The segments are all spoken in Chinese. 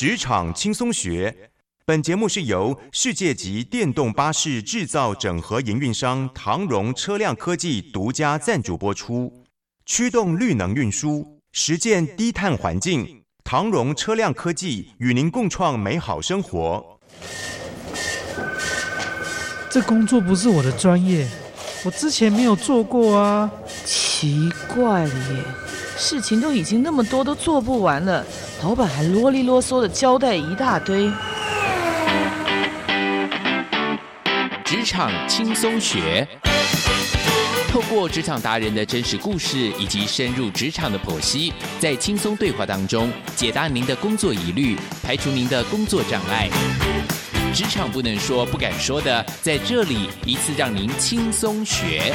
职场轻松学，本节目是由世界级电动巴士制造整合营运商唐荣车辆科技独家赞助播出。驱动绿能运输，实践低碳环境，唐荣车辆科技与您共创美好生活。这工作不是我的专业，我之前没有做过啊。奇怪了耶，事情都已经那么多，都做不完了，老板还啰里啰嗦的交代一大堆。职场轻松学，透过职场达人的真实故事以及深入职场的剖析，在轻松对话当中解答您的工作疑虑，排除您的工作障碍。职场不能说、不敢说的，在这里一次让您轻松学。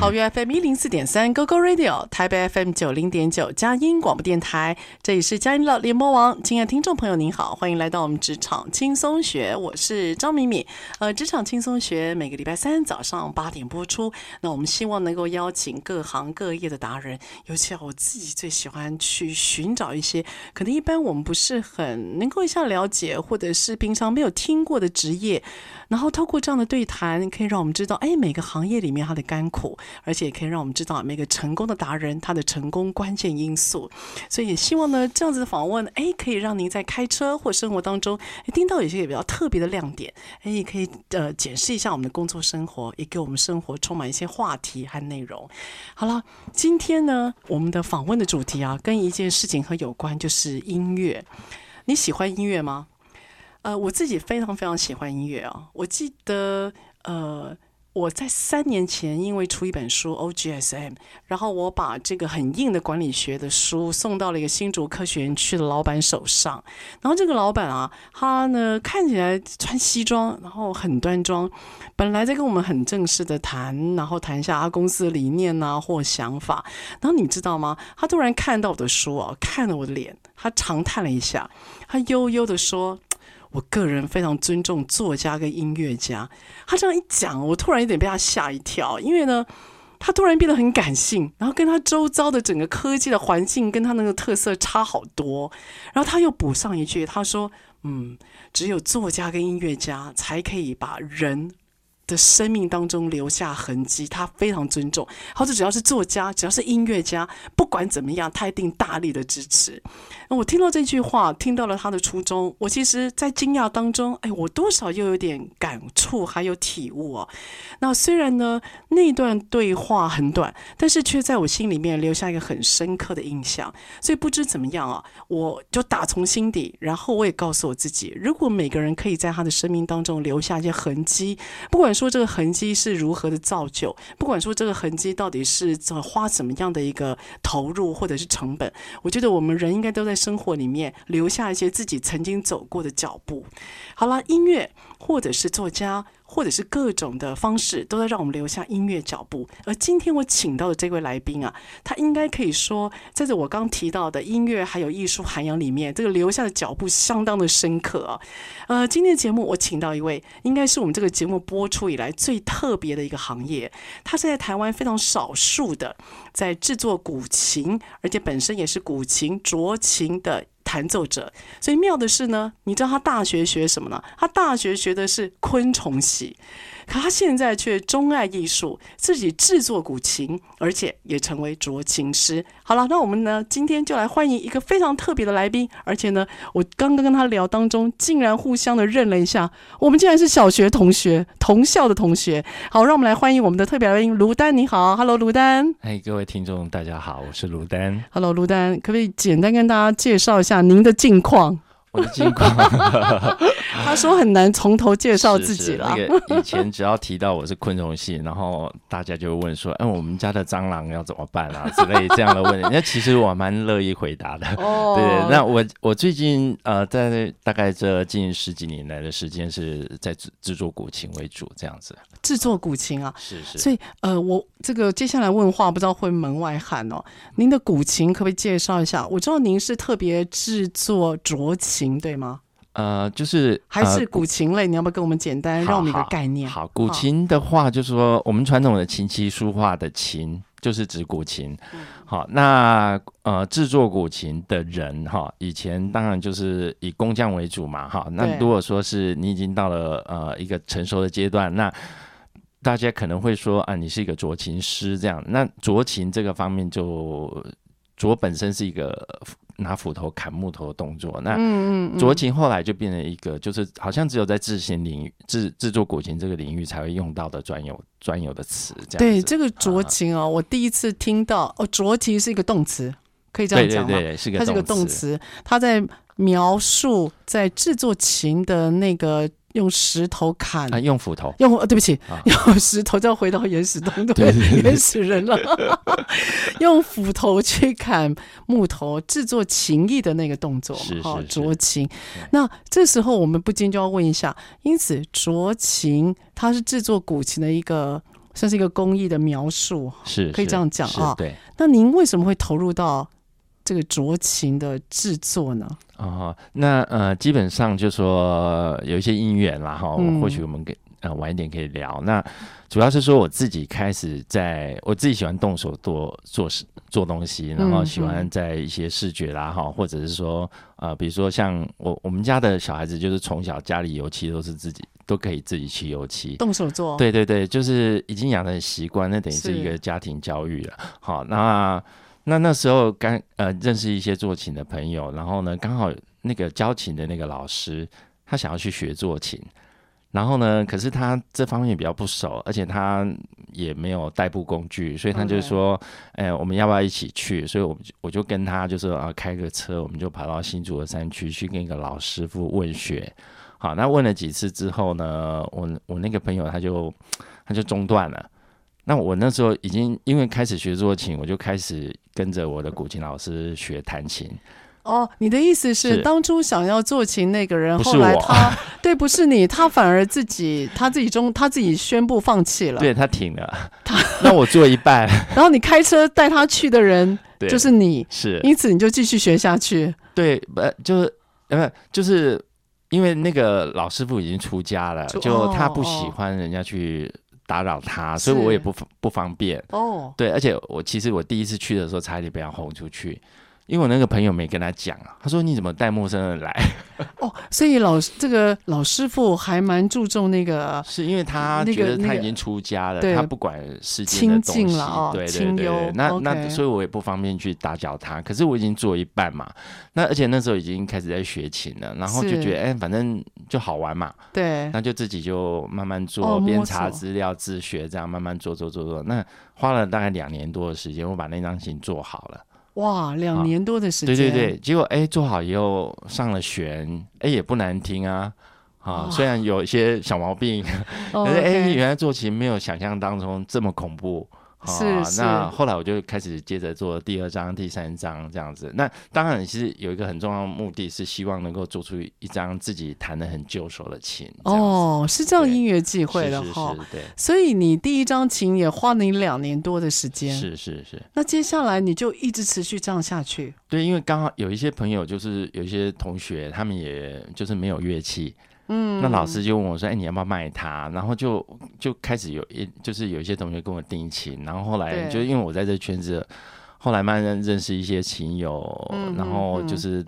桃园 FM 一零四点三 GoGo Radio，台北 FM 九零点九佳音广播电台，这里是佳音乐联播网。亲爱的听众朋友，您好，欢迎来到我们职场轻松学，我是张敏敏。呃，职场轻松学每个礼拜三早上八点播出。那我们希望能够邀请各行各业的达人，尤其，我自己最喜欢去寻找一些可能一般我们不是很能够一下了解，或者是平常没有听过的职业，然后透过这样的对谈，可以让我们知道，哎，每个行业里面它的甘苦。而且也可以让我们知道每个成功的达人他的成功关键因素，所以也希望呢，这样子的访问，哎，可以让您在开车或生活当中，听到有些比较特别的亮点，哎，也可以呃检视一下我们的工作生活，也给我们生活充满一些话题和内容。好了，今天呢，我们的访问的主题啊，跟一件事情很有关，就是音乐。你喜欢音乐吗？呃，我自己非常非常喜欢音乐啊，我记得呃。我在三年前因为出一本书 OGSM，然后我把这个很硬的管理学的书送到了一个新竹科学园区的老板手上，然后这个老板啊，他呢看起来穿西装，然后很端庄，本来在跟我们很正式的谈，然后谈一下他公司的理念啊或想法，然后你知道吗？他突然看到我的书啊，看了我的脸，他长叹了一下，他悠悠的说。我个人非常尊重作家跟音乐家。他这样一讲，我突然有点被他吓一跳，因为呢，他突然变得很感性，然后跟他周遭的整个科技的环境跟他那个特色差好多。然后他又补上一句，他说：“嗯，只有作家跟音乐家才可以把人。”的生命当中留下痕迹，他非常尊重。或者只要是作家，只要是音乐家，不管怎么样，他一定大力的支持。我听到这句话，听到了他的初衷，我其实，在惊讶当中，哎，我多少又有点感触，还有体悟哦。那虽然呢，那段对话很短，但是却在我心里面留下一个很深刻的印象。所以不知怎么样啊，我就打从心底，然后我也告诉我自己，如果每个人可以在他的生命当中留下一些痕迹，不管说这个痕迹是如何的造就，不管说这个痕迹到底是怎花怎么样的一个投入或者是成本，我觉得我们人应该都在生活里面留下一些自己曾经走过的脚步。好了，音乐或者是作家。或者是各种的方式，都在让我们留下音乐脚步。而今天我请到的这位来宾啊，他应该可以说，在这我刚提到的音乐还有艺术涵养里面，这个留下的脚步相当的深刻啊。呃，今天的节目我请到一位，应该是我们这个节目播出以来最特别的一个行业。他是在台湾非常少数的，在制作古琴，而且本身也是古琴酌琴的。弹奏者，所以妙的是呢，你知道他大学学什么呢？他大学学的是昆虫系。可他现在却钟爱艺术，自己制作古琴，而且也成为酌琴师。好了，那我们呢，今天就来欢迎一个非常特别的来宾，而且呢，我刚刚跟他聊当中，竟然互相的认了一下，我们竟然是小学同学，同校的同学。好，让我们来欢迎我们的特别来宾卢丹。你好，Hello，卢丹。嗨，各位听众，大家好，我是卢丹。Hello，卢丹，可不可以简单跟大家介绍一下您的近况？我的近况，他说很难从头介绍自己了。那个以前只要提到我是昆虫系，然后大家就会问说：“哎，我们家的蟑螂要怎么办啊？”之类这样的问题。那其实我蛮乐意回答的。哦，对，那我我最近呃，在大概这近十几年来的时间是在制制作古琴为主，这样子。制作古琴啊，是是。所以呃，我这个接下来问话不知道会门外汉哦。您的古琴可不可以介绍一下？我知道您是特别制作浊琴。行对吗？呃，就是还是古琴类，呃、你要不要跟我们简单让我们一个概念？好，好，古琴的话，就是说我们传统的琴棋书画的琴，就是指古琴。嗯、好，那呃，制作古琴的人哈，以前当然就是以工匠为主嘛。哈，那如果说是你已经到了呃一个成熟的阶段，那大家可能会说啊，你是一个酌琴师这样。那酌琴这个方面就。酌本身是一个拿斧头砍木头的动作，那酌琴后来就变成一个，就是好像只有在制琴领域、制制作古琴这个领域才会用到的专有专有的词。这样对这个酌琴哦，我第一次听到哦，酌情是一个动词，可以这样讲吗？对对对，是个。它是个动词，它在描述在制作琴的那个。用石头砍，啊、用斧头，用对不起，啊、用石头就要回到原始东东 对，原始人了。用斧头去砍木头，制作琴艺的那个动作嘛，哈，斲琴。那这时候我们不禁就要问一下，因此酌琴它是制作古琴的一个，算是一个工艺的描述，是可以这样讲啊。对，那您为什么会投入到这个酌情的制作呢？哦，那呃，基本上就说有一些因缘啦，哈、嗯，或许我们给呃晚一点可以聊。那主要是说我自己开始在我自己喜欢动手做做事做东西，然后喜欢在一些视觉啦，哈、嗯，或者是说呃，比如说像我我们家的小孩子，就是从小家里油漆都是自己都可以自己去油漆，动手做，对对对，就是已经养成习惯，那等于是一个家庭教育了。好，那。那那时候刚呃认识一些做琴的朋友，然后呢，刚好那个教琴的那个老师，他想要去学做琴，然后呢，可是他这方面比较不熟，而且他也没有代步工具，所以他就说，哎、我们要不要一起去？所以我就我就跟他就是啊开个车，我们就跑到新竹的山区去跟一个老师傅问学。好，那问了几次之后呢，我我那个朋友他就他就中断了。那我那时候已经因为开始学做琴，我就开始跟着我的古琴老师学弹琴。哦，你的意思是，是当初想要做琴那个人，不是后来他 对，不是你，他反而自己他自己中他自己宣布放弃了，对，他停了。他 那我做一半，然后你开车带他去的人就是你，是，因此你就继续学下去。对，呃，就是呃，就是因为那个老师傅已经出家了，就，就他不喜欢人家去。打扰他，所以我也不不方便哦。对，而且我其实我第一次去的时候，差一点被他轰出去。因为我那个朋友没跟他讲啊，他说，你怎么带陌生人来？哦，所以老这个老师傅还蛮注重那个，是因为他觉得他已经出家了，那个那个、他不管世间的东西，了哦、对对对，那、那所以我也不方便去打搅他。可是我已经做一半嘛，那而且那时候已经开始在学琴了，然后就觉得哎、欸，反正就好玩嘛，对，那就自己就慢慢做，边、哦、查资料自学，这样慢慢做做做做。那花了大概两年多的时间，我把那张琴做好了。哇，两年多的时间，对对对，结果哎，做好以后上了弦，哎，也不难听啊，啊，虽然有一些小毛病，可是哎，原来做琴没有想象当中这么恐怖。是，啊，是，那后来我就开始接着做第二张、第三张这样子。那当然，其实有一个很重要的目的是希望能够做出一张自己弹的很就手的琴。哦，是这样音乐机会的哈。对，所以你第一张琴也花了你两年多的时间。是是是。那接下来你就一直持续这样下去？对，因为刚好有一些朋友，就是有一些同学，他们也就是没有乐器。嗯，那老师就问我说：“哎、欸，你要不要卖它？”然后就就开始有一，就是有一些同学跟我定琴，然后后来就因为我在这圈子，后来慢慢认识一些琴友，嗯、然后就是。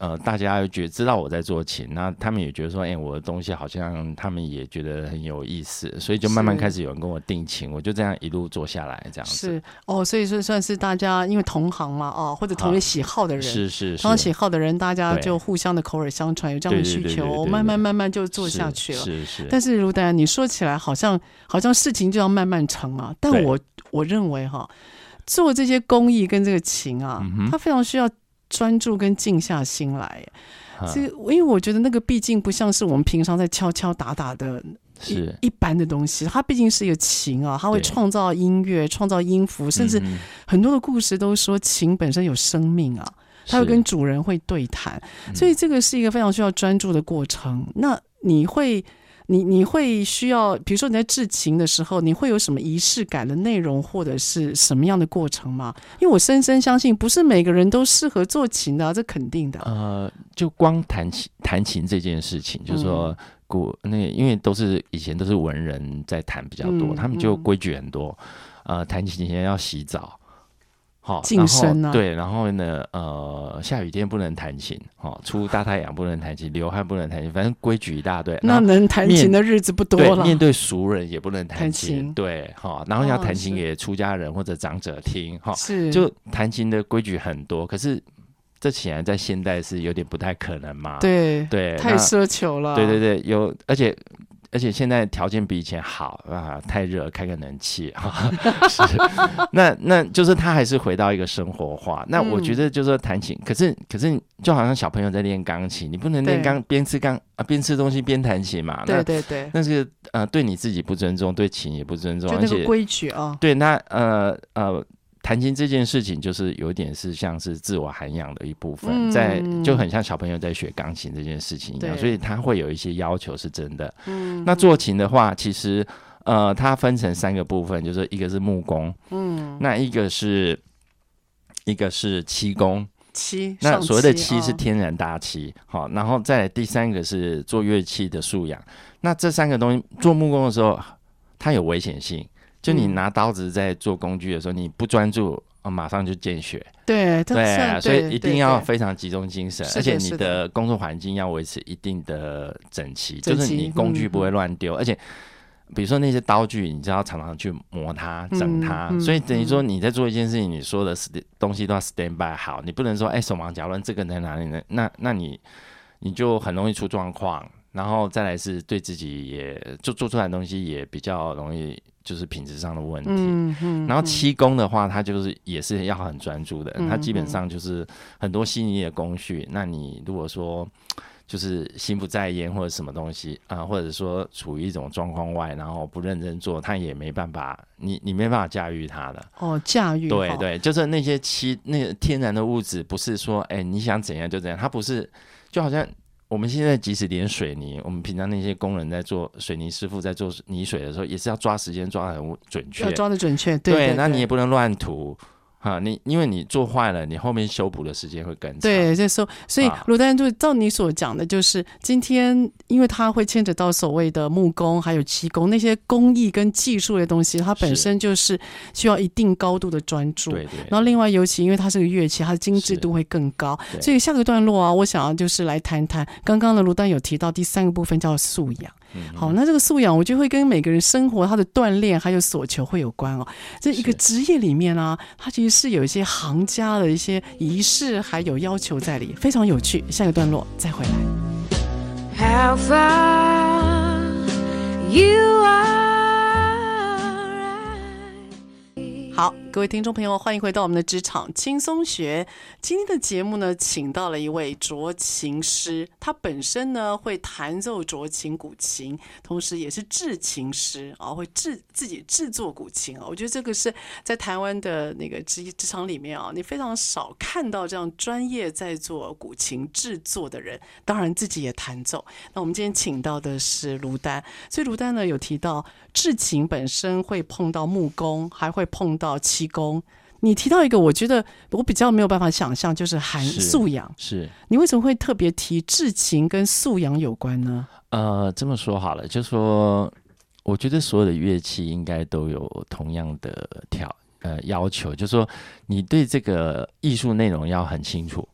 呃，大家觉知道我在做琴，那他们也觉得说，哎、欸，我的东西好像他们也觉得很有意思，所以就慢慢开始有人跟我定琴，我就这样一路做下来，这样子。是哦，所以说算是大家因为同行嘛，哦，或者同样喜好的人，是是，同样喜好的人，大家就互相的口耳相传，有这样的需求，慢慢慢慢就做下去了。是是，是。但是如丹，你说起来好像好像事情就要慢慢成啊，但我我认为哈，做这些工艺跟这个琴啊，嗯、它非常需要。专注跟静下心来，这因为我觉得那个毕竟不像是我们平常在敲敲打打的一一般的东西，它毕竟是一个琴啊，它会创造音乐、创造音符，甚至很多的故事都说琴本身有生命啊，它会跟主人会对谈，所以这个是一个非常需要专注的过程。那你会？你你会需要，比如说你在制琴的时候，你会有什么仪式感的内容，或者是什么样的过程吗？因为我深深相信，不是每个人都适合做琴的，啊，这肯定的。呃，就光弹琴弹琴这件事情，就是说古那，因为都是以前都是文人在弹比较多，嗯、他们就规矩很多。呃，弹琴前要洗澡。好，晋升啊，对，然后呢，呃，下雨天不能弹琴，好，出大太阳不能弹琴，流汗不能弹琴，反正规矩一大堆。那能弹琴的日子不多了。面对熟人也不能弹琴，对，好，然后要弹琴给出家人或者长者听，哈，是，就弹琴的规矩很多。可是这显然在现代是有点不太可能嘛？对对，太奢求了。对对对，有，而且。而且现在条件比以前好啊，太热，开个冷气 啊。是，那那就是他还是回到一个生活化。那我觉得就是说弹琴，可是可是就好像小朋友在练钢琴，你不能练钢边吃钢啊边吃东西边弹琴嘛。对对对，那是呃对你自己不尊重，对琴也不尊重，而且规矩啊。对，那呃呃。弹琴这件事情，就是有点是像是自我涵养的一部分，嗯、在就很像小朋友在学钢琴这件事情一样，所以他会有一些要求是真的。嗯，那做琴的话，其实呃，它分成三个部分，就是一个是木工，嗯，那一个是一个是漆工，漆，那所谓的漆是天然大漆，好、哦，然后再第三个是做乐器的素养。那这三个东西做木工的时候，它有危险性。就你拿刀子在做工具的时候，你不专注，马上就见血。对对，所以一定要非常集中精神，而且你的工作环境要维持一定的整齐，就是你工具不会乱丢。而且，比如说那些刀具，你就要常常去磨它、整它。所以等于说你在做一件事情，你说的东西都要 stand by 好，你不能说哎手忙脚乱，这个在哪里呢？那那你你就很容易出状况。然后再来是对自己也就做出来的东西也比较容易。就是品质上的问题，嗯嗯、然后漆工的话，它就是也是要很专注的，它、嗯、基本上就是很多细腻的工序。嗯、那你如果说就是心不在焉或者什么东西啊、呃，或者说处于一种状况外，然后不认真做，它也没办法，你你没办法驾驭它的。哦，驾驭。对对，就是那些漆那个天然的物质，不是说哎你想怎样就怎样，它不是就好像。我们现在即使连水泥，我们平常那些工人在做水泥师傅在做泥水的时候，也是要抓时间抓得很准确，要抓的准确。对，那你也不能乱涂。哈，你因为你做坏了，你后面修补的时间会更长。对，这时候，所以卢丹就照你所讲的，就是今天，因为它会牵扯到所谓的木工，还有漆工那些工艺跟技术的东西，它本身就是需要一定高度的专注。对对。然后另外，尤其因为它是个乐器，它的精致度会更高。所以下个段落啊，我想要就是来谈谈刚刚的卢丹有提到第三个部分叫素养。好，那这个素养，我就会跟每个人生活他的锻炼还有所求会有关哦。这一个职业里面啊，它其实是有一些行家的一些仪式还有要求在里，非常有趣。下个段落再回来。How far you are 好，各位听众朋友，欢迎回到我们的职场轻松学。今天的节目呢，请到了一位斲琴师，他本身呢会弹奏斲琴、古琴，同时也是制琴师啊，会制自己制作古琴啊。我觉得这个是在台湾的那个职职场里面啊，你非常少看到这样专业在做古琴制作的人，当然自己也弹奏。那我们今天请到的是卢丹，所以卢丹呢有提到制琴本身会碰到木工，还会碰到。漆工，你提到一个，我觉得我比较没有办法想象，就是含素养。是，你为什么会特别提至情跟素养有关呢？呃，这么说好了，就说我觉得所有的乐器应该都有同样的条呃要求，就是说你对这个艺术内容要很清楚，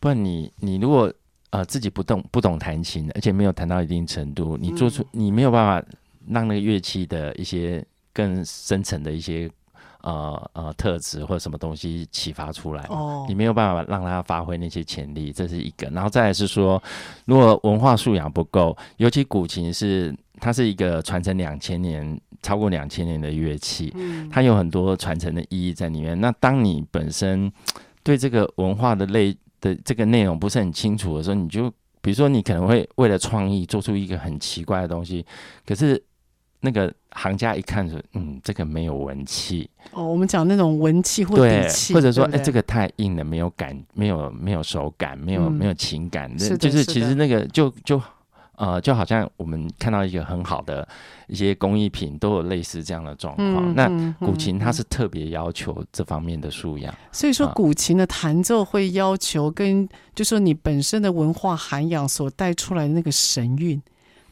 不然你你如果呃自己不懂不懂弹琴，而且没有弹到一定程度，你做出、嗯、你没有办法让那个乐器的一些更深层的一些。呃呃，特质或者什么东西启发出来，oh. 你没有办法让他发挥那些潜力，这是一个。然后再来是说，如果文化素养不够，尤其古琴是它是一个传承两千年、超过两千年的乐器，嗯，它有很多传承的意义在里面。那当你本身对这个文化的类的这个内容不是很清楚的时候，你就比如说你可能会为了创意做出一个很奇怪的东西，可是。那个行家一看说：“嗯，这个没有文气哦。我们讲那种文气或底气，或者说，哎，这个太硬了，没有感，没有没有手感，没有、嗯、没有情感。是就是其实那个就就呃，就好像我们看到一个很好的一些工艺品，都有类似这样的状况。嗯、那古琴它是特别要求这方面的素养，所以说古琴的弹奏会要求跟，就说你本身的文化涵养所带出来的那个神韵。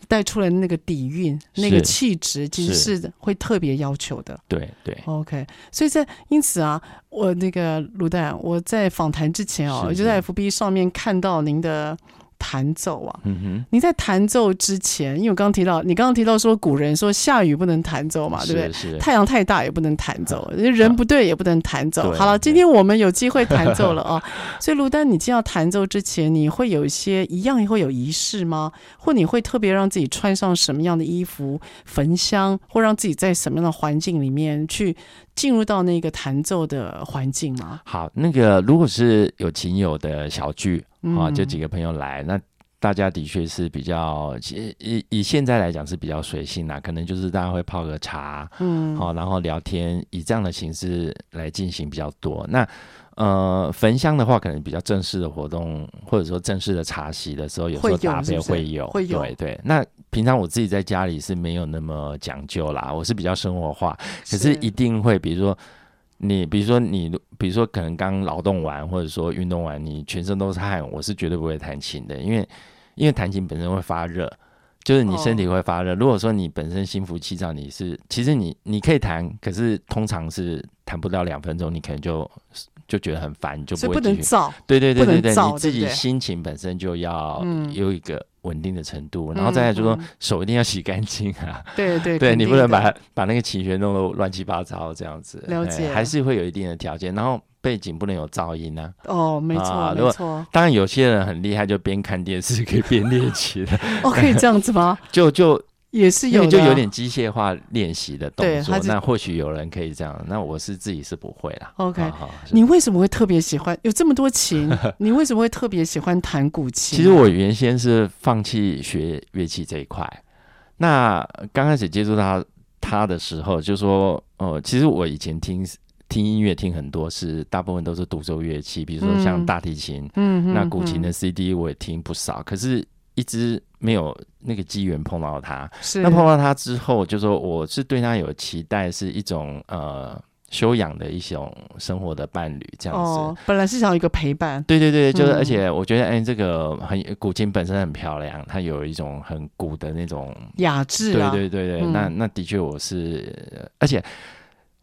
带出来的那个底蕴、那个气质，其实是会特别要求的。对对，OK。所以在因此啊，我那个卢代，我在访谈之前哦，我就在 FB 上面看到您的。弹奏啊，嗯哼，你在弹奏之前，因为我刚刚提到，你刚刚提到说古人说下雨不能弹奏嘛，对不对？是太阳太大也不能弹奏，人不对也不能弹奏。好了，今天我们有机会弹奏了啊，所以卢丹，你今要弹奏之前，你会有一些一样会有仪式吗？或你会特别让自己穿上什么样的衣服、焚香，或让自己在什么样的环境里面去进入到那个弹奏的环境吗？好，那个如果是有琴友的小聚。啊，就几个朋友来，那大家的确是比较以以现在来讲是比较随性啦，可能就是大家会泡个茶，嗯，好，然后聊天，以这样的形式来进行比较多。那呃，焚香的话，可能比较正式的活动，或者说正式的茶席的时候，有时候搭配会有，会有，对对。那平常我自己在家里是没有那么讲究啦，我是比较生活化，可是一定会，比如说。你比如说你，比如说可能刚劳动完，或者说运动完，你全身都是汗，我是绝对不会弹琴的，因为因为弹琴本身会发热，就是你身体会发热。如果说你本身心浮气躁，你是其实你你可以弹，可是通常是弹不到两分钟，你可能就就觉得很烦，就不会继续。对对对对对，你自己心情本身就要有一个。稳定的程度，然后再来就说手一定要洗干净啊！对对 对，你不能把把那个琴弦弄得乱七八糟这样子。了解，还是会有一定的条件，然后背景不能有噪音啊。哦，没错，没错。当然有些人很厉害，就边看电视可以边练琴。哦，可以这样子吗？就 就。也是有，就有点机械化练习的动作。那或许有人可以这样，那我是自己是不会啦。OK，你为什么会特别喜欢？有这么多琴，你为什么会特别喜欢弹古琴？其实我原先是放弃学乐器这一块。那刚开始接触到他的时候，就说哦，其实我以前听听音乐听很多，是大部分都是独奏乐器，比如说像大提琴，嗯，那古琴的 CD 我也听不少，可是。一直没有那个机缘碰到他，是那碰到他之后，就说我是对他有期待，是一种呃修养的一种生活的伴侣这样子。哦，本来是想要一个陪伴，对对对，就是、嗯、而且我觉得哎，这个很古琴本身很漂亮，它有一种很古的那种雅致、啊。对对对对，嗯、那那的确我是，而且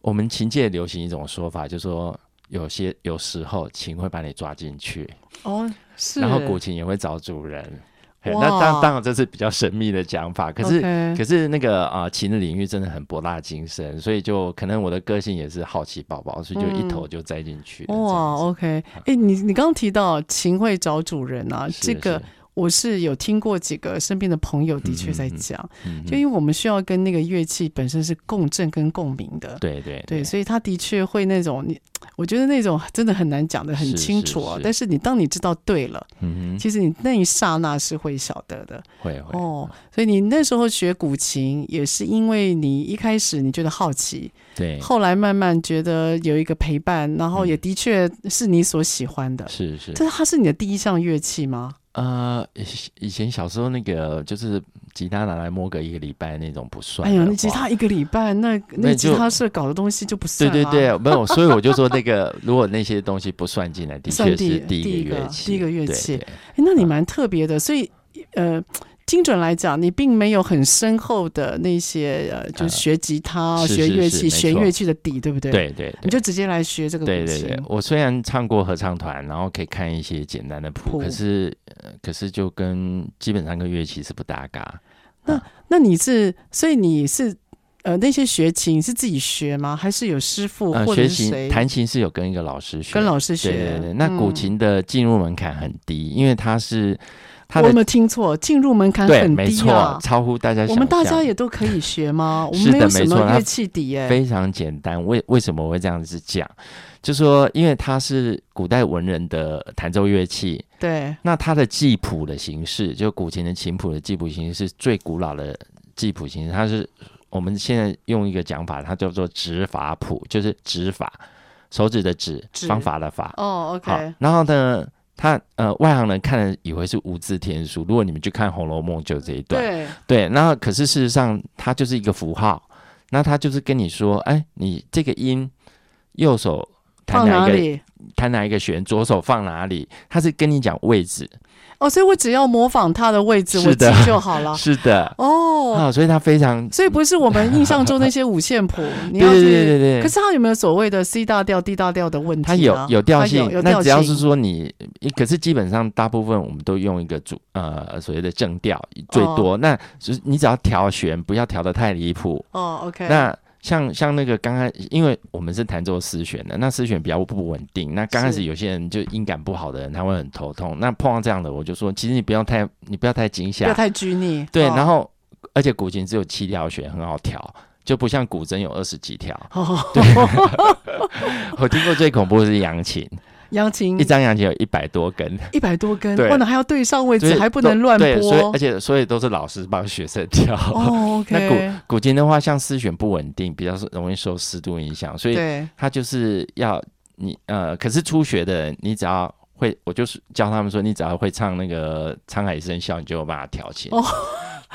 我们琴界流行一种说法，就是说有些有时候琴会把你抓进去哦，是，然后古琴也会找主人。那当当然这是比较神秘的讲法，可是 Okay. 可是那个啊、呃、琴的领域真的很博大精深，所以就可能我的个性也是好奇宝宝，所以就一头就栽进去、嗯。哇，OK，哎、欸，你你刚刚提到琴会找主人啊，这个。我是有听过几个身边的朋友的确在讲，嗯嗯、就因为我们需要跟那个乐器本身是共振跟共鸣的，对对对，对，所以他的确会那种你，我觉得那种真的很难讲的很清楚啊。但是你当你知道对了，嗯哼，其实你那一刹那是会晓得的，会会哦。所以你那时候学古琴也是因为你一开始你觉得好奇，对，后来慢慢觉得有一个陪伴，然后也的确是你所喜欢的，是是。这是它是你的第一项乐器吗？呃，以前小时候那个就是吉他拿来摸个一个礼拜那种不算。哎呦，那吉他一个礼拜，那那吉他社搞的东西就不算。对对对，没有，所以我就说那个，如果那些东西不算进来，的确是第一个乐器。第一个乐器，哎，那你蛮特别的，所以呃。精准来讲，你并没有很深厚的那些呃，就是学吉他、呃、学乐器、学乐器的底，对不对？对，对对，你就直接来学这个。对对对，我虽然唱过合唱团，然后可以看一些简单的谱，谱可是、呃、可是就跟基本上跟乐器是不搭嘎。那、啊、那你是，所以你是呃那些学琴是自己学吗？还是有师傅或者是谁？呃、学琴弹琴是有跟一个老师学，跟老师学。对对对，那古琴的进入门槛很低，嗯、因为它是。我有没有听错？进入门槛很低啊，超乎大家。我们大家也都可以学吗？我们没有什么乐器底哎，非常简单。为为什么我会这样子讲？就说因为它是古代文人的弹奏乐器，对。那它的记谱的形式，就古琴的琴谱的记谱形式是最古老的记谱形式。它是我们现在用一个讲法，它叫做指法谱，就是指法，手指的指，方法的法。哦，OK。然后呢？他呃外行人看了以为是无字天书。如果你们去看《红楼梦》，就这一段，对对。那可是事实上，它就是一个符号。那他就是跟你说，哎，你这个音右手弹哪一个，哪弹哪一个弦，左手放哪里？他是跟你讲位置。哦，所以我只要模仿他的位置，我记就好了。是的，哦，啊，所以他非常，所以不是我们印象中那些五线谱，你要对对对对。可是他有没有所谓的 C 大调、D 大调的问题？他有有调性，那只要是说你，可是基本上大部分我们都用一个主呃所谓的正调最多，那就是你只要调弦，不要调的太离谱。哦，OK，那。像像那个刚开，因为我们是弹奏丝弦的，那丝弦比较不稳定。那刚开始有些人就音感不好的人，他会很头痛。那碰到这样的，我就说，其实你不要太，你不要太惊吓，不要太拘泥。对，哦、然后而且古琴只有七条弦，很好调，就不像古筝有二十几条。哦、对，我听过最恐怖的是扬琴。扬琴一张扬琴有一百多根，一百多根，对，或者还要对上位置，还不能乱拨，所以而且所以都是老师帮学生调。哦，OK。那古古琴的话，像丝弦不稳定，比较容易受湿度影响，所以他就是要你呃，可是初学的人，你只要会，我就是教他们说，你只要会唱那个《沧海一声笑》，你就有办法调琴。哦，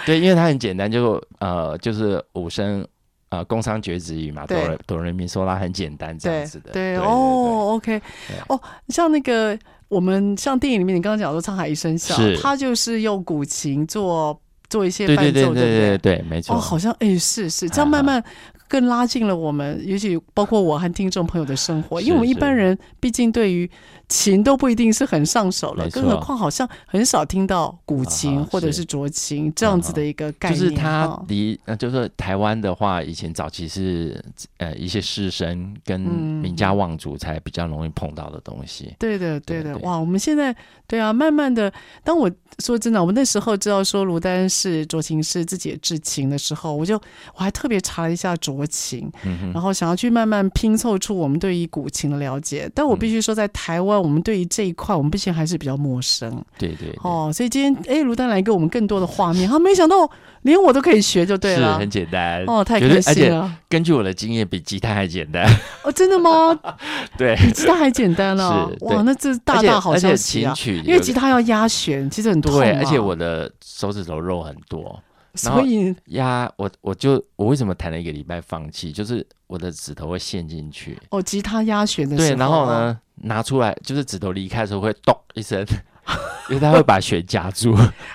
对，因为它很简单，就呃就是五声。呃，工商绝子语嘛，哆来哆人民嗦啦很简单这样子的。对，哦，OK，哦，像那个我们像电影里面你刚刚讲说《沧海一声笑》，他就是用古琴做做一些伴奏，对对对对对，对，对，对，没错。哦，好像哎，是是这样慢慢更拉近了我们，尤其包括我和听众朋友的生活，因为我们一般人毕竟对于。琴都不一定是很上手了，更何况好像很少听到古琴或者是斲琴这样子的一个概念。就是他离，呃，就是台湾的话，以前早期是呃一些士绅跟名家望族才比较容易碰到的东西。对的，对的，哇！我们现在对啊，慢慢的，当我说真的，我们那时候知道说卢丹是斲琴师自己制琴的时候，我就我还特别查了一下斲琴，然后想要去慢慢拼凑出我们对于古琴的了解。但我必须说，在台湾。我们对于这一块，我们毕竟还是比较陌生。对对，对哦，所以今天哎，卢丹来给我们更多的画面，他没想到连我都可以学，就对了，是很简单哦，太开心了。根据我的经验，比吉他还简单哦，真的吗？对，比吉他还简单呢、哦。哇，那这大大好消息啊！因为吉他要压弦，其实很多、啊。对，而且我的手指头肉很多。所以呀，我我就我为什么弹了一个礼拜放弃？就是我的指头会陷进去。哦，吉他压弦的时候，对，然后呢，拿出来就是指头离开的时候会咚一声，因为它会把弦夹住。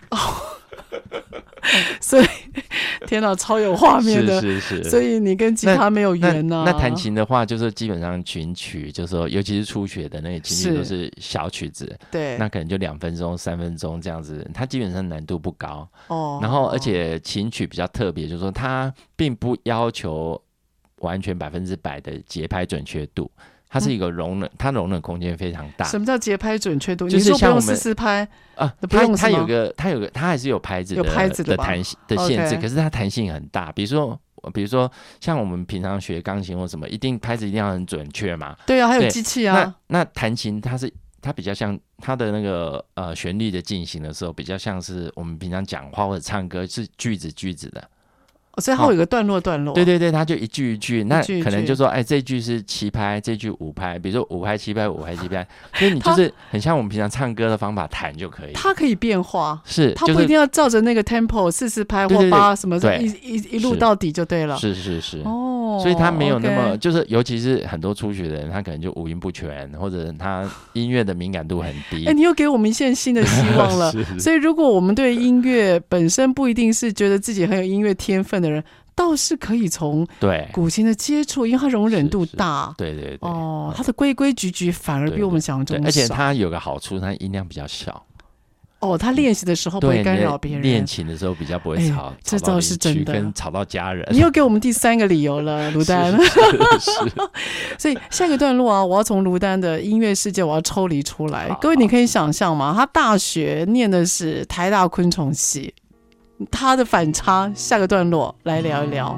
哦。所以，天哪，超有画面的。是是是。所以你跟吉他没有缘呢、啊？那弹琴的话，就是基本上群曲，就是说，尤其是初学的那个琴曲都是小曲子。对。那可能就两分钟、三分钟这样子，它基本上难度不高。哦。然后，而且琴曲比较特别，就是说它并不要求完全百分之百的节拍准确度。它是一个容忍，它容忍空间非常大。什么叫节拍准确度？就是像我们四四拍啊，它它有个它有个它还是有拍子的有拍子的弹性的限制，可是它弹性很大。比如说，比如说像我们平常学钢琴或什么，一定拍子一定要很准确嘛。对啊，还有机器啊。那那弹琴它是它比较像它的那个呃旋律的进行的时候，比较像是我们平常讲话或者唱歌是句子句子的。所以它会有个段落段落，哦，对对对，它就一句一句，那可能就说，哎，这句是七拍，这句五拍，比如说五拍七拍，五拍七拍，所以你就是很像我们平常唱歌的方法弹就可以。它可以变化，是，它不一定要照着那个 tempo 四四拍或八什么，一一一路到底就对了。是是是，哦，所以他没有那么，就是尤其是很多初学的人，他可能就五音不全，或者他音乐的敏感度很低。哎，你又给我们一线新的希望了。所以如果我们对音乐本身不一定是觉得自己很有音乐天分的人。倒是可以从对古琴的接触，因为它容忍度大，对对对，哦，它的规规矩矩反而比我们想象中少，而且它有个好处，它音量比较小。哦，他练习的时候不会干扰别人，练琴的时候比较不会吵，哎、这倒是真的，跟吵到家人。你又给我们第三个理由了，卢丹。是，是，是 所以下一个段落啊，我要从卢丹的音乐世界，我要抽离出来。各位，你可以想象吗？他大学念的是台大昆虫系。他的反差，下个段落来聊一聊。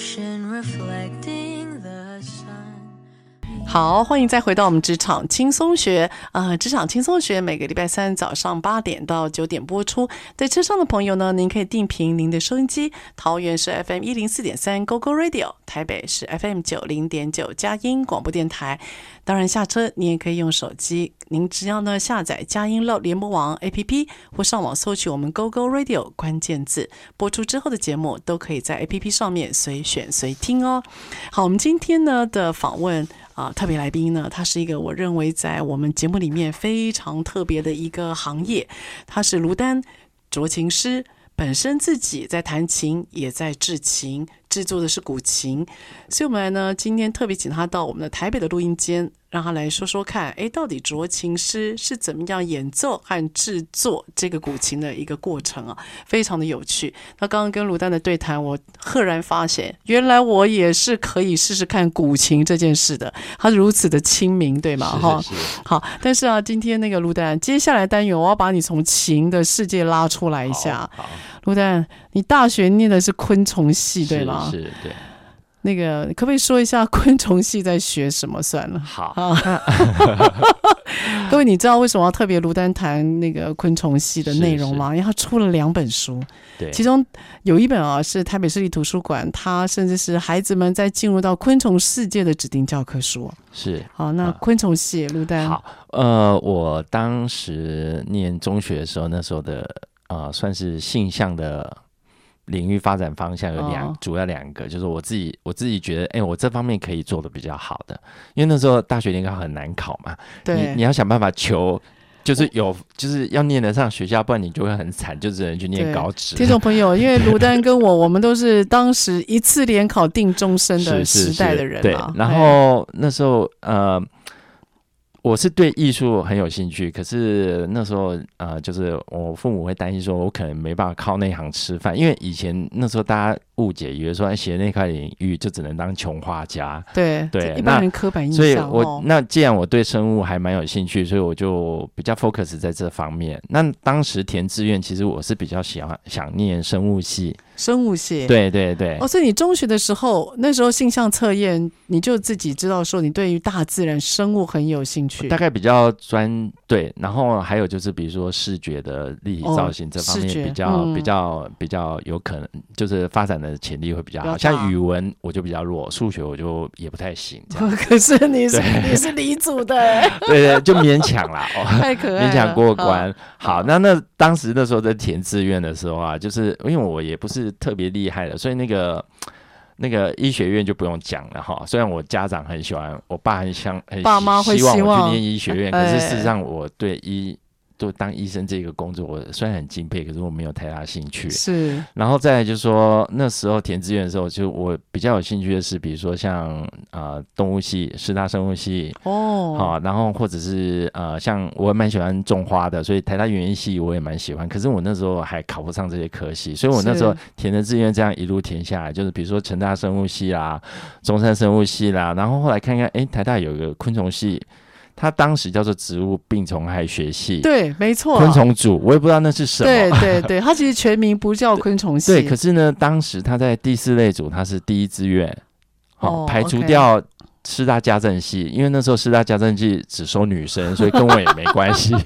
ocean reflecting 好，欢迎再回到我们职场轻松学。呃，职场轻松学每个礼拜三早上八点到九点播出。在车上的朋友呢，您可以定频您的收音机，桃园是 FM 一零四点三 GoGo Radio，台北是 FM 九零点九佳音广播电台。当然，下车你也可以用手机，您只要呢下载佳音乐联播网 APP 或上网搜取我们 GoGo Radio 关键字，播出之后的节目都可以在 APP 上面随选随听哦。好，我们今天呢的访问。啊，特别来宾呢，他是一个我认为在我们节目里面非常特别的一个行业，他是卢丹酌琴师，本身自己在弹琴，也在制琴。制作的是古琴，所以我们来呢，今天特别请他到我们的台北的录音间，让他来说说看，哎，到底斲琴师是怎么样演奏和制作这个古琴的一个过程啊，非常的有趣。那刚刚跟卢丹的对谈，我赫然发现，原来我也是可以试试看古琴这件事的。他如此的亲民，对吗？哈，好。但是啊，今天那个卢丹，接下来单元我要把你从琴的世界拉出来一下。卢丹，你大学念的是昆虫系，对吗？是，对。那个，可不可以说一下昆虫系在学什么？算了，好。各位，你知道为什么要特别卢丹谈那个昆虫系的内容吗？因为他出了两本书，对，其中有一本啊是台北市立图书馆，它甚至是孩子们在进入到昆虫世界的指定教科书。是，好，那昆虫系，卢丹。好，呃，我当时念中学的时候，那时候的。啊、呃，算是性向的领域发展方向有两，哦、主要两个，就是我自己我自己觉得，哎、欸，我这方面可以做的比较好的，因为那时候大学联考很难考嘛，对，你你要想办法求，就是有就是要念得上学校，不然你就会很惨，就只能去念高职。听众朋友，因为卢丹跟我，我们都是当时一次联考定终身的时代的人对，然后那时候呃。我是对艺术很有兴趣，可是那时候呃，就是我父母会担心说，我可能没办法靠那行吃饭，因为以前那时候大家误解，以为说学那块领域就只能当穷画家。对对，一般人刻板印象。所以我那既然我对生物还蛮有兴趣，所以我就比较 focus 在这方面。那当时填志愿，其实我是比较喜欢想念生物系。生物系，对对对。哦，所以你中学的时候，那时候性向测验，你就自己知道说你对于大自然生物很有兴趣。大概比较专对，然后还有就是比如说视觉的立体造型这方面比较、比较比较有可能，就是发展的潜力会比较好。像语文我就比较弱，数学我就也不太行。这样可是你是你是理组的，对对，就勉强啦，哦，太可爱，勉强过关。好，好，那那当时那时候在填志愿的时候啊，就是因为我也不是。特别厉害的，所以那个那个医学院就不用讲了哈。虽然我家长很喜欢，我爸很想很爸妈会希望我去念医学院，可是事实上我对医。就当医生这个工作，我虽然很敬佩，可是我没有太大兴趣。是，然后再来就是说，那时候填志愿的时候，就我比较有兴趣的是，比如说像啊、呃、动物系、师大生物系哦，好，然后或者是呃像我也蛮喜欢种花的，所以台大园艺系我也蛮喜欢。可是我那时候还考不上这些科系，所以我那时候填的志愿这样一路填下来，就是比如说成大生物系啦、中山生物系啦，然后后来看看，哎，台大有一个昆虫系。他当时叫做植物病虫害学系，对，没错，昆虫组，我也不知道那是什么。对对对，他其实全名不叫昆虫系。对，可是呢，当时他在第四类组，他是第一志愿，好、哦、排除掉师大家政系，因为那时候师大家政系只收女生，所以跟我也没关系。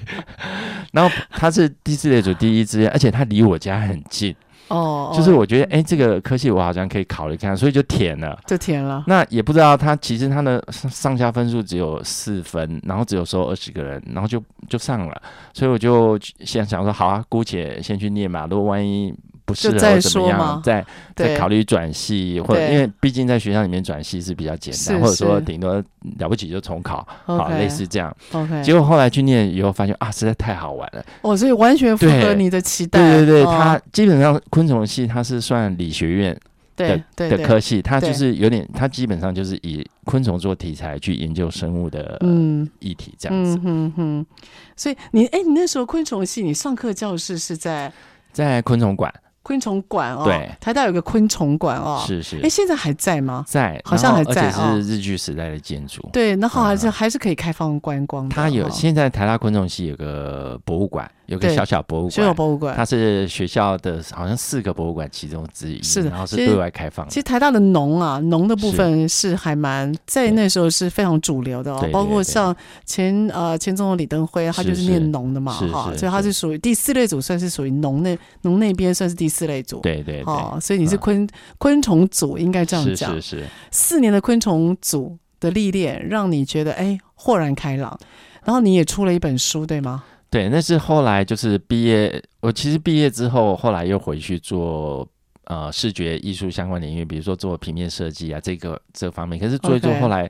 然后他是第四类组第一志愿，而且他离我家很近。哦，就是我觉得，哎、欸，这个科系我好像可以考虑看，所以就填了，就填了。那也不知道他其实他的上下分数只有四分，然后只有收二十个人，然后就就上了，所以我就先想说，好啊，姑且先去念嘛，如果万一。不适合怎么样？再再考虑转系，或者因为毕竟在学校里面转系是比较简单，或者说顶多了不起就重考，好类似这样。OK，结果后来去念以后发现啊，实在太好玩了。哦，所以完全符合你的期待。对对对，它基本上昆虫系它是算理学院的的科系，它就是有点，它基本上就是以昆虫做题材去研究生物的嗯议题这样子。嗯哼，所以你哎，你那时候昆虫系你上课教室是在在昆虫馆。昆虫馆哦，对，台大有个昆虫馆哦，是是，哎，现在还在吗？在，好像还在，而且是日据时代的建筑。对，然后还是还是可以开放观光的。它有现在台大昆虫系有个博物馆。有个小小博物馆，小小博物馆，它是学校的好像四个博物馆其中之一，是的，然后是对外开放的。其实台大的农啊，农的部分是还蛮在那时候是非常主流的哦，包括像前呃前总统李登辉，他就是念农的嘛，哈，所以他是属于第四类组，算是属于农那农那边算是第四类组，对对，哦，所以你是昆昆虫组，应该这样讲，是是，四年的昆虫组的历练，让你觉得哎豁然开朗，然后你也出了一本书，对吗？对，那是后来就是毕业，我其实毕业之后，后来又回去做呃视觉艺术相关领域，比如说做平面设计啊，这个这方面。可是做一做，后来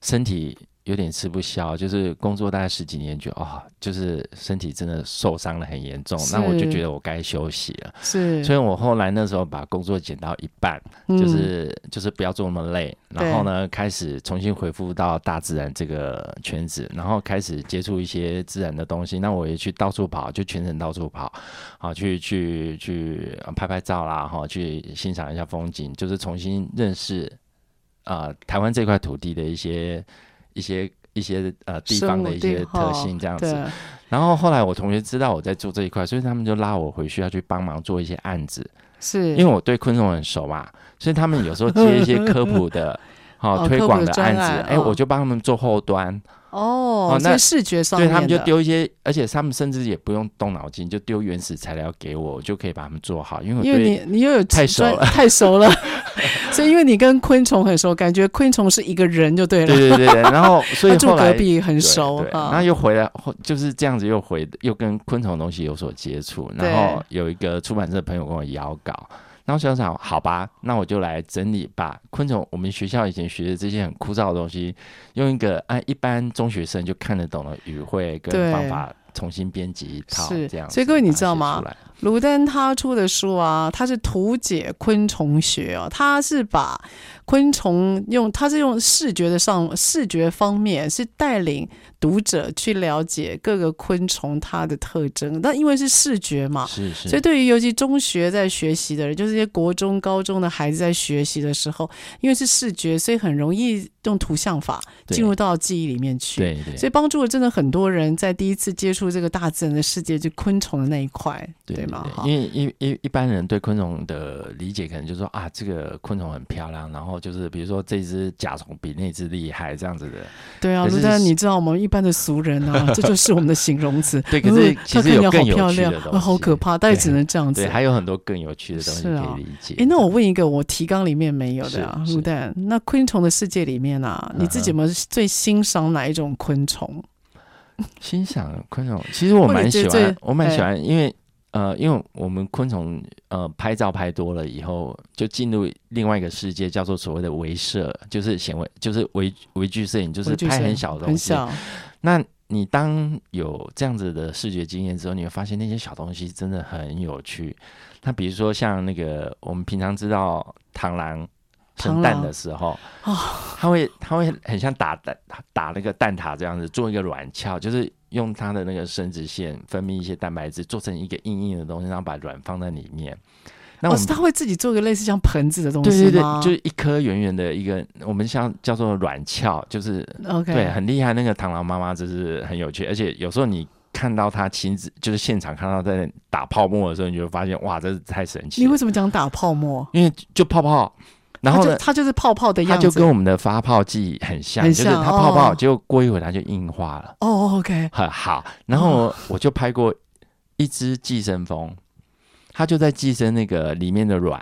身体。有点吃不消，就是工作大概十几年，觉得哦，就是身体真的受伤了很严重，那我就觉得我该休息了。是，所以我后来那时候把工作减到一半，嗯、就是就是不要做那么累，然后呢，开始重新回复到大自然这个圈子，然后开始接触一些自然的东西。那我也去到处跑，就全程到处跑，好去去去拍拍照啦，哈，去欣赏一下风景，就是重新认识啊、呃、台湾这块土地的一些。一些一些呃地方的一些特性这样子，然后后来我同学知道我在做这一块，所以他们就拉我回去要去帮忙做一些案子，是。因为我对昆虫很熟嘛，所以他们有时候接一些科普的、好、哦、推广的案子，哎、哦，我就帮他们做后端。哦，那视觉上面，对他们就丢一些，而且他们甚至也不用动脑筋，就丢原始材料给我，我就可以把它们做好。因为因为你你又有太熟了，太熟了，所以因为你跟昆虫很熟，感觉昆虫是一个人就对了。对对对，然后 所以后来住隔壁很熟，对对然后又回来，就是这样子又回又跟昆虫东西有所接触，然后有一个出版社的朋友跟我邀稿。然后想想，好吧，那我就来整理，把昆虫我们学校以前学的这些很枯燥的东西，用一个按一般中学生就看得懂的语汇跟方法重新编辑一套，这样。所以各位你知道吗？卢丹他出的书啊，他是图解昆虫学哦，他是把昆虫用，他是用视觉的上视觉方面是带领。读者去了解各个昆虫它的特征，但因为是视觉嘛，是是，所以对于尤其中学在学习的人，就是一些国中、高中的孩子在学习的时候，因为是视觉，所以很容易用图像法进入到记忆里面去。对对，所以帮助了真的很多人在第一次接触这个大自然的世界，就昆虫的那一块，对，吗？因为一一一般人对昆虫的理解，可能就是说啊，这个昆虫很漂亮，然后就是比如说这只甲虫比那只厉害这样子的。对啊，但是你知道我们？一般的俗人啊，这就是我们的形容词。对，可是其实有更有趣的东西，好漂亮，好可怕，但也只能这样子。对，还有很多更有趣的东西可以理解。哎、啊，那我问一个，我提纲里面没有的啊，卢蛋，那昆虫的世界里面啊，你自己有没有最欣赏哪一种昆虫？欣赏昆虫，其实我蛮喜欢，我蛮喜欢，因为。呃，因为我们昆虫呃拍照拍多了以后，就进入另外一个世界，叫做所谓的微摄，就是显微，就是微微距摄影，就是拍很小的东西。那你当有这样子的视觉经验之后，你会发现那些小东西真的很有趣。那比如说像那个我们平常知道螳螂生蛋的时候，它会它会很像打蛋打那个蛋挞这样子，做一个卵鞘，就是。用它的那个生殖腺分泌一些蛋白质，做成一个硬硬的东西，然后把卵放在里面。那我们、哦、它会自己做一个类似像盆子的东西对对对，就是一颗圆圆的一个，我们像叫做卵鞘，就是 OK，对，很厉害。那个螳螂妈妈就是很有趣，而且有时候你看到它亲自就是现场看到在打泡沫的时候，你就会发现哇，这是太神奇。你为什么讲打泡沫？因为就泡泡。然后呢，它就，就是泡泡的样子，它就跟我们的发泡剂很像，很像，就是它泡泡，结果过一会儿它就硬化了。哦，OK，很好。然后我就拍过一只寄生蜂，它就在寄生那个里面的卵。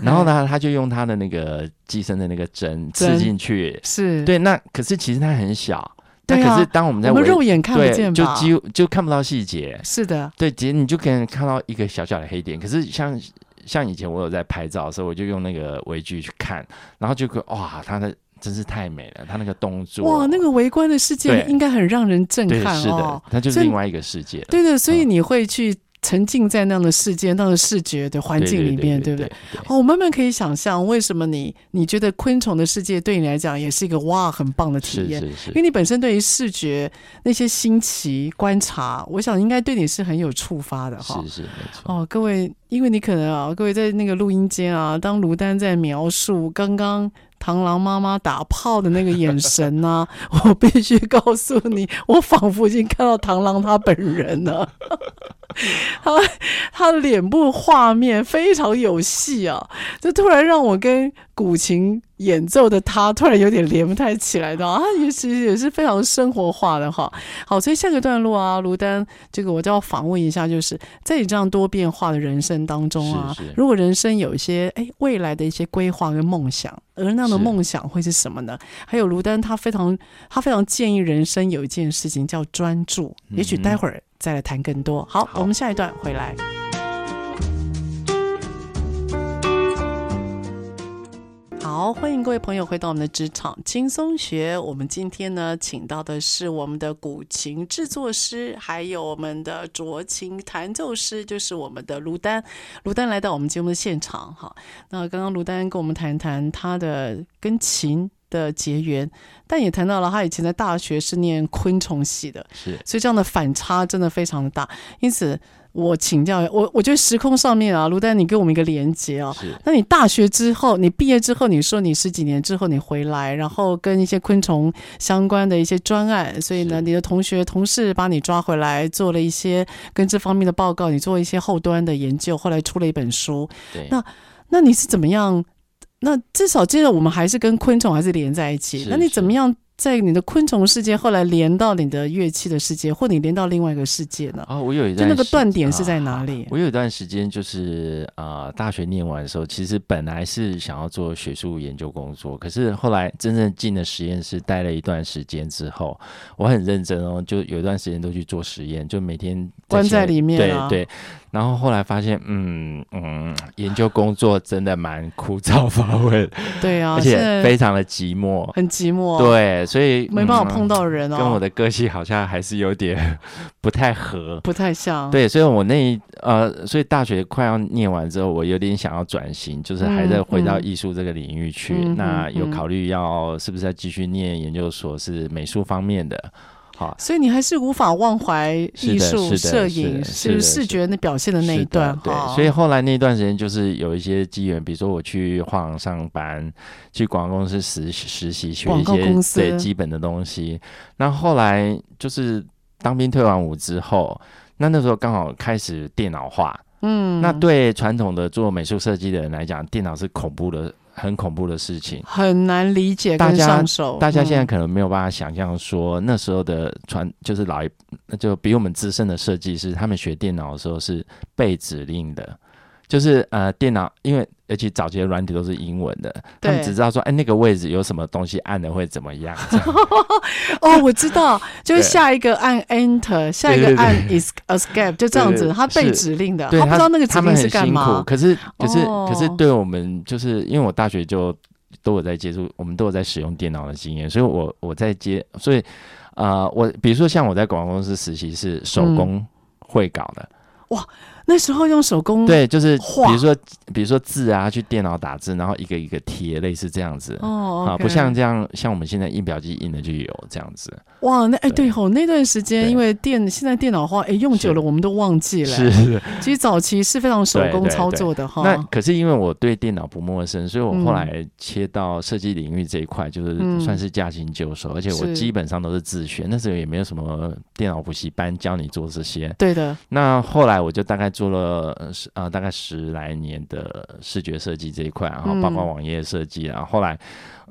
然后呢，它就用它的那个寄生的那个针刺进去，是对。那可是其实它很小，但可是当我们在我们肉眼看不见，就几乎就看不到细节。是的，对，其实你就可以看到一个小小的黑点。可是像。像以前我有在拍照的时候，我就用那个微距去看，然后就哇，它的真是太美了，它那个动作哇，那个围观的世界应该很让人震撼哦。是的，它就是另外一个世界。对的，所以你会去沉浸在那样的世界、那样的视觉的环境里面，对不对？哦，我慢慢可以想象为什么你你觉得昆虫的世界对你来讲也是一个哇很棒的体验，是是是，因为你本身对于视觉那些新奇观察，我想应该对你是很有触发的哈。是是没错。哦，各位，因为你可能啊，各位在那个录音间啊，当卢丹在描述刚刚。螳螂妈妈打炮的那个眼神呢、啊？我必须告诉你，我仿佛已经看到螳螂他本人了。他他的脸部画面非常有戏啊，就突然让我跟古琴演奏的他突然有点连不太起来的啊，也其实也是非常生活化的哈。好，所以下个段落啊，卢丹，这个我就要访问一下，就是在你这样多变化的人生当中啊，是是如果人生有一些哎未来的一些规划跟梦想，而那样的梦想会是什么呢？还有卢丹他非常他非常建议人生有一件事情叫专注，也许待会儿。再来谈更多。好，好，我们下一段回来。好，欢迎各位朋友回到我们的职场轻松学。我们今天呢，请到的是我们的古琴制作师，还有我们的斲琴弹奏师，就是我们的卢丹。卢丹来到我们节目的现场。哈，那刚刚卢丹跟我们谈谈他的跟琴的结缘，但也谈到了他以前在大学是念昆虫系的，是，所以这样的反差真的非常的大。因此，我请教我，我觉得时空上面啊，卢丹，你给我们一个连接啊。那你大学之后，你毕业之后，你说你十几年之后你回来，然后跟一些昆虫相关的一些专案，所以呢，你的同学同事把你抓回来，做了一些跟这方面的报告，你做一些后端的研究，后来出了一本书。对，那那你是怎么样？那至少接着我们还是跟昆虫还是连在一起。那你怎么样在你的昆虫世界后来连到你的乐器的世界，或你连到另外一个世界呢？哦，我有一段就那个断点是在哪里？我有一段时间就是啊、呃，大学念完的时候，其实本来是想要做学术研究工作，可是后来真正进了实验室待了一段时间之后，我很认真哦，就有一段时间都去做实验，就每天在关在里面、啊，对对。然后后来发现，嗯嗯，研究工作真的蛮枯燥乏味，对啊，而且非常的寂寞，很寂寞，对，所以没办法碰到人哦，跟我的个性好像还是有点 不太合，不太像，对，所以我那一呃，所以大学快要念完之后，我有点想要转型，就是还在回到艺术这个领域去，嗯、那有考虑要是不是要继续念研究所，是美术方面的。好，所以你还是无法忘怀艺术、摄影是视觉那表现的那一段。对，所以后来那段时间就是有一些机缘，比如说我去画廊上班，去广告公司实实习，学一些最基本的东西。那后来就是当兵退完伍之后，那那时候刚好开始电脑化。嗯，那对传统的做美术设计的人来讲，电脑是恐怖的。很恐怖的事情，很难理解跟上手。大家，大家现在可能没有办法想象，说那时候的传就是老一，就比我们资深的设计师，他们学电脑的时候是背指令的。就是呃，电脑因为而且早期的软体都是英文的，他们只知道说，哎，那个位置有什么东西按了会怎么样。哦，我知道，就是下一个按 Enter，下一个按 Escape，就这样子。他背指令的，他不知道那个指令是干嘛。可是，可是，可是，对我们就是因为我大学就都有在接触，我们都有在使用电脑的经验，所以我我在接，所以呃，我比如说像我在广告公司实习是手工绘稿的，哇。那时候用手工对，就是比如说比如说字啊，去电脑打字，然后一个一个贴，类似这样子哦，啊，不像这样，像我们现在印表机印的就有这样子。哇，那哎对吼，那段时间因为电现在电脑化，哎用久了我们都忘记了。是是，其实早期是非常手工操作的哈。那可是因为我对电脑不陌生，所以我后来切到设计领域这一块，就是算是驾轻就熟，而且我基本上都是自学，那时候也没有什么电脑补习班教你做这些。对的。那后来我就大概。做了十呃大概十来年的视觉设计这一块，然后包括网页设计，然后后来。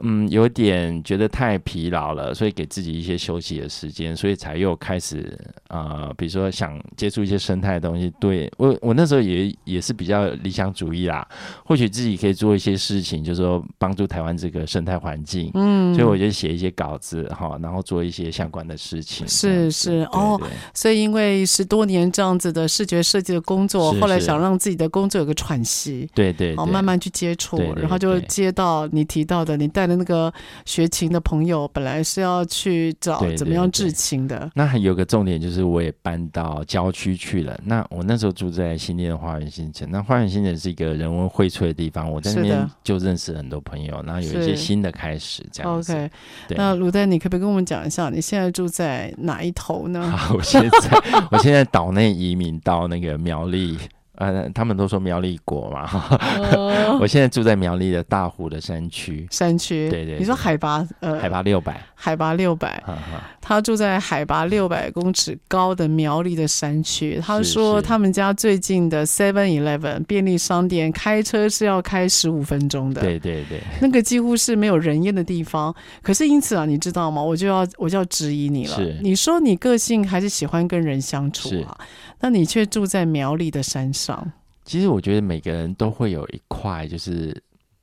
嗯，有点觉得太疲劳了，所以给自己一些休息的时间，所以才又开始呃，比如说想接触一些生态的东西。对我，我那时候也也是比较理想主义啦，或许自己可以做一些事情，就是说帮助台湾这个生态环境。嗯，所以我就写一些稿子哈，然后做一些相关的事情。是是哦，所以因为十多年这样子的视觉设计的工作，是后来想让自己的工作有个喘息，对对，慢慢去接触，对对然后就接到你提到的，你带的那个学琴的朋友，本来是要去找怎么样制琴的，那还有个重点就是，我也搬到郊区去了。那我那时候住在新店的花园新城，那花园新城是一个人文荟萃的地方，我在那边就认识很多朋友，然后有一些新的开始，这样子。OK，那卢丹，你可不可以跟我们讲一下，你现在住在哪一头呢？好，我现在 我现在岛内移民到那个苗栗。呃，他们都说苗栗国嘛，哦、我现在住在苗栗的大湖的山区，山区，对，对对，你说海拔，呃，海拔六百，海拔六百，他住在海拔六百公尺高的苗栗的山区。他说他们家最近的 Seven Eleven 便利商店开车是要开十五分钟的，对对对，那个几乎是没有人烟的地方。可是因此啊，你知道吗？我就要我就要质疑你了。是你说你个性还是喜欢跟人相处啊？那你却住在苗栗的山上。其实我觉得每个人都会有一块就是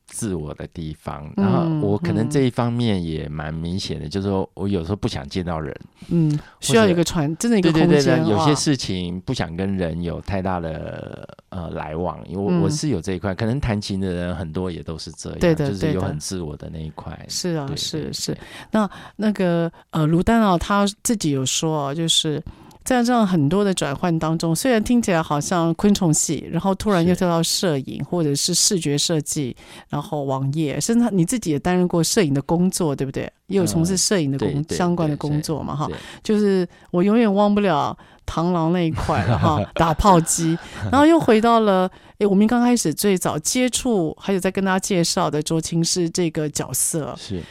自我的地方，然后我可能这一方面也蛮明显的，嗯、就是说我有时候不想见到人，嗯，需要一个传，真的一个空间。对对对，有些事情不想跟人有太大的呃来往，因为我、嗯、我是有这一块，可能弹琴的人很多也都是这样，对的，就是有很自我的那一块。是啊，对是是。那那个呃，卢丹啊，他自己有说，就是。在这样很多的转换当中，虽然听起来好像昆虫系，然后突然又跳到摄影或者是视觉设计，然后网页，甚至你自己也担任过摄影的工作，对不对？也有从事摄影的工、嗯、相关的工作嘛，哈。就是我永远忘不了螳螂那一块了哈，打炮机，然后又回到了诶，我们刚开始最早接触，还有在跟大家介绍的卓青是这个角色。是，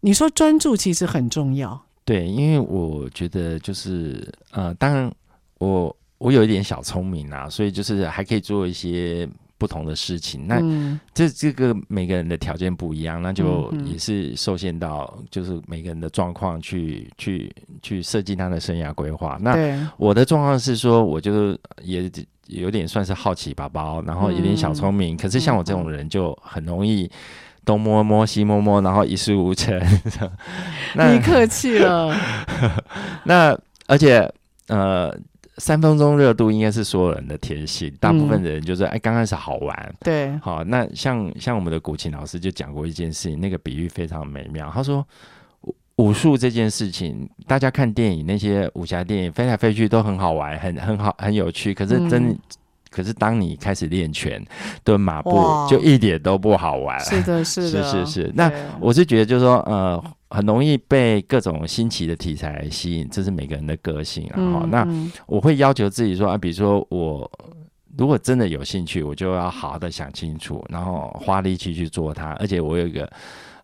你说专注其实很重要。对，因为我觉得就是呃，当然我我有一点小聪明啊，所以就是还可以做一些不同的事情。那、嗯、这这个每个人的条件不一样，那就也是受限到就是每个人的状况去去去设计他的生涯规划。那我的状况是说，我就是也有点算是好奇宝宝，然后有点小聪明。嗯、可是像我这种人就很容易。东摸摸西摸摸，然后一事无成。那你客气了。那而且呃，三分钟热度应该是所有人的天性。大部分的人就是、嗯、哎，刚开始好玩。对。好，那像像我们的古琴老师就讲过一件事情，那个比喻非常美妙。他说武术这件事情，大家看电影那些武侠电影飞来飞去都很好玩，很很好很有趣。可是真。嗯可是当你开始练拳、蹲马步，就一点都不好玩。是的，是的，是是是。那我是觉得，就是说，呃，很容易被各种新奇的题材吸引，这是每个人的个性啊。哈、嗯，那我会要求自己说，啊，比如说我如果真的有兴趣，我就要好好的想清楚，然后花力气去做它。而且我有一个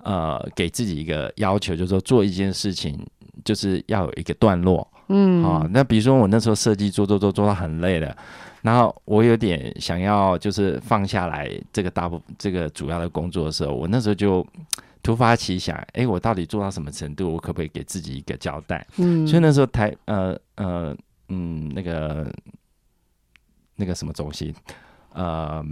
呃，给自己一个要求，就是说做一件事情，就是要有一个段落。嗯，啊，那比如说我那时候设计做做做做到很累了。然后我有点想要，就是放下来这个大部这个主要的工作的时候，我那时候就突发奇想，哎，我到底做到什么程度？我可不可以给自己一个交代？嗯，所以那时候台呃呃嗯那个那个什么中心呃。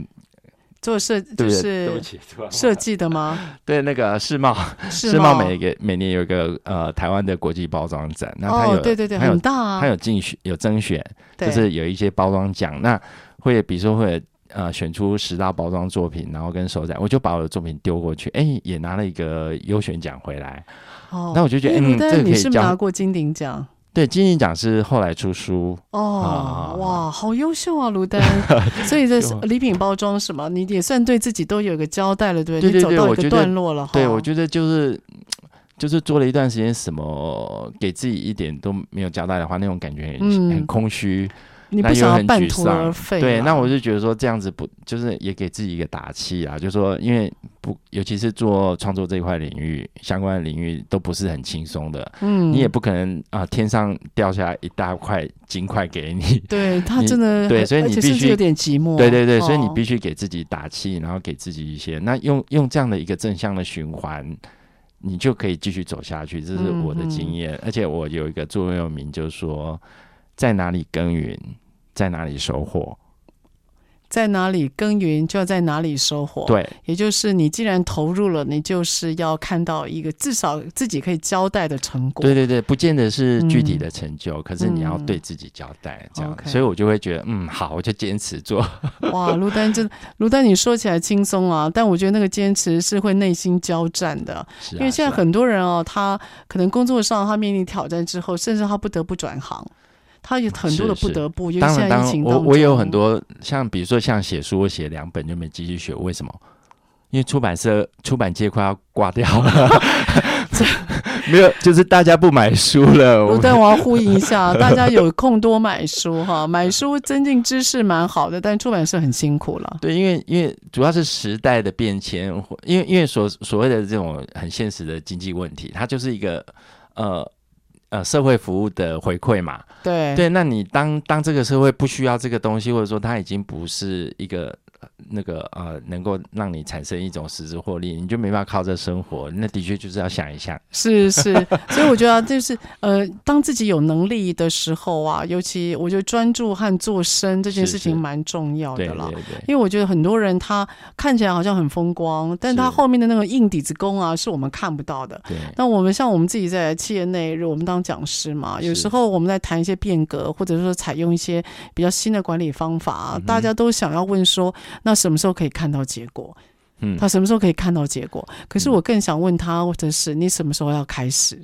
做设就是 设计的吗？对，那个世贸，世贸每个每年有一个呃台湾的国际包装展，那它有、哦、对对对，它有很大啊，它有竞选有甄选，就是有一些包装奖，那会比如说会呃选出十大包装作品，然后跟首展，我就把我的作品丢过去，哎，也拿了一个优选奖回来。哦，那我就觉得，嗯，这个可以你是拿过金鼎奖？对，金鼎奖是后来出书哦、啊，哇，好优秀啊，卢丹！所以这礼品包装什么，你也算对自己都有个交代了，对不对？对对对，你走到一个段落了。对，我觉得就是就是做了一段时间，什么给自己一点都没有交代的话，那种感觉很、嗯、很空虚。你不想要半途而废？对，那我就觉得说这样子不，就是也给自己一个打气啊，就是说因为不，尤其是做创作这一块领域，相关的领域都不是很轻松的。嗯，你也不可能啊、呃，天上掉下来一大块金块给你。对他真的对，所以你必须有点寂寞。对对对，所以你必须给自己打气，然后给自己一些，那用用这样的一个正向的循环，你就可以继续走下去。这是我的经验，嗯、而且我有一个座右铭，就是说。在哪里耕耘，在哪里收获。在哪里耕耘，就要在哪里收获。对，也就是你既然投入了，你就是要看到一个至少自己可以交代的成果。对对对，不见得是具体的成就，嗯、可是你要对自己交代，这样。所以我就会觉得，嗯，好，我就坚持做。哇，卢丹真，卢丹你说起来轻松啊，但我觉得那个坚持是会内心交战的。是、啊，因为现在很多人哦，他可能工作上他面临挑战之后，甚至他不得不转行。他有很多的不得不，因为现在疫情当中，我我有很多像，比如说像写书，我写两本就没继续写，为什么？因为出版社出版界快要挂掉了，没有，就是大家不买书了。但我要呼应一下，大家有空多买书哈，买书增进知识蛮好的，但出版社很辛苦了。对，因为因为主要是时代的变迁，因为因为所所谓的这种很现实的经济问题，它就是一个呃。呃，社会服务的回馈嘛，对对，那你当当这个社会不需要这个东西，或者说它已经不是一个。那个呃，能够让你产生一种实质获利，你就没办法靠这生活。那的确就是要想一想。是是，所以我觉得就是呃，当自己有能力的时候啊，尤其我觉得专注和做深这件事情蛮重要的了。因为我觉得很多人他看起来好像很风光，但他后面的那个硬底子功啊，是我们看不到的。对。那我们像我们自己在企业内，我们当讲师嘛，有时候我们在谈一些变革，或者说采用一些比较新的管理方法，嗯、大家都想要问说，那什么时候可以看到结果？嗯，他什么时候可以看到结果？可是我更想问他，或者是你什么时候要开始？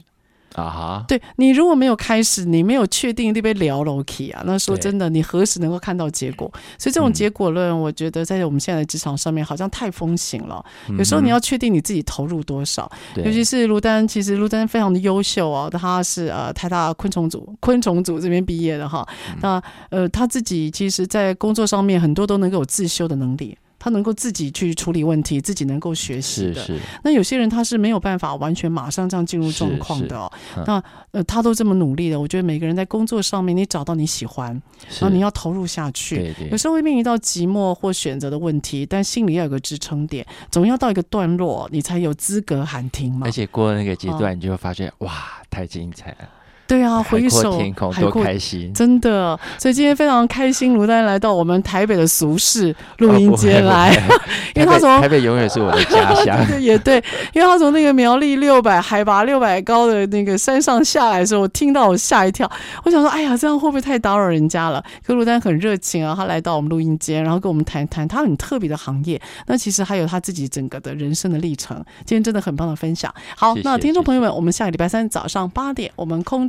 啊哈，对，你如果没有开始，你没有确定那边聊楼梯啊，那说真的，你何时能够看到结果？所以这种结果论，我觉得在我们现在的职场上面好像太风行了。有时候你要确定你自己投入多少，尤其是卢丹，其实卢丹非常的优秀啊，他是呃台大昆虫组 昆虫组这边毕业的哈。那呃他自己其实在工作上面很多都能够有自修的能力。他能够自己去处理问题，自己能够学习的。是是。那有些人他是没有办法完全马上这样进入状况的哦。那呃，他都这么努力的，我觉得每个人在工作上面，你找到你喜欢，然后你要投入下去。对对。有时候会面临到寂寞或选择的问题，但心里要有个支撑点，总要到一个段落，你才有资格喊停嘛。而且过了那个阶段，你就会发现，哇，太精彩了。对啊，回首天空，多开心！真的，所以今天非常开心，卢丹来到我们台北的俗世录音间来，哦、因为他从台北永远是我的家乡。对，也对，因为他从那个苗栗六百海拔六百高的那个山上下来的时候，我听到我吓一跳，我想说，哎呀，这样会不会太打扰人家了？可卢丹很热情啊，他来到我们录音间，然后跟我们谈谈他很特别的行业，那其实还有他自己整个的人生的历程。今天真的很棒的分享。好，谢谢，那听众朋友们，我们下个礼拜三早上八点，我们空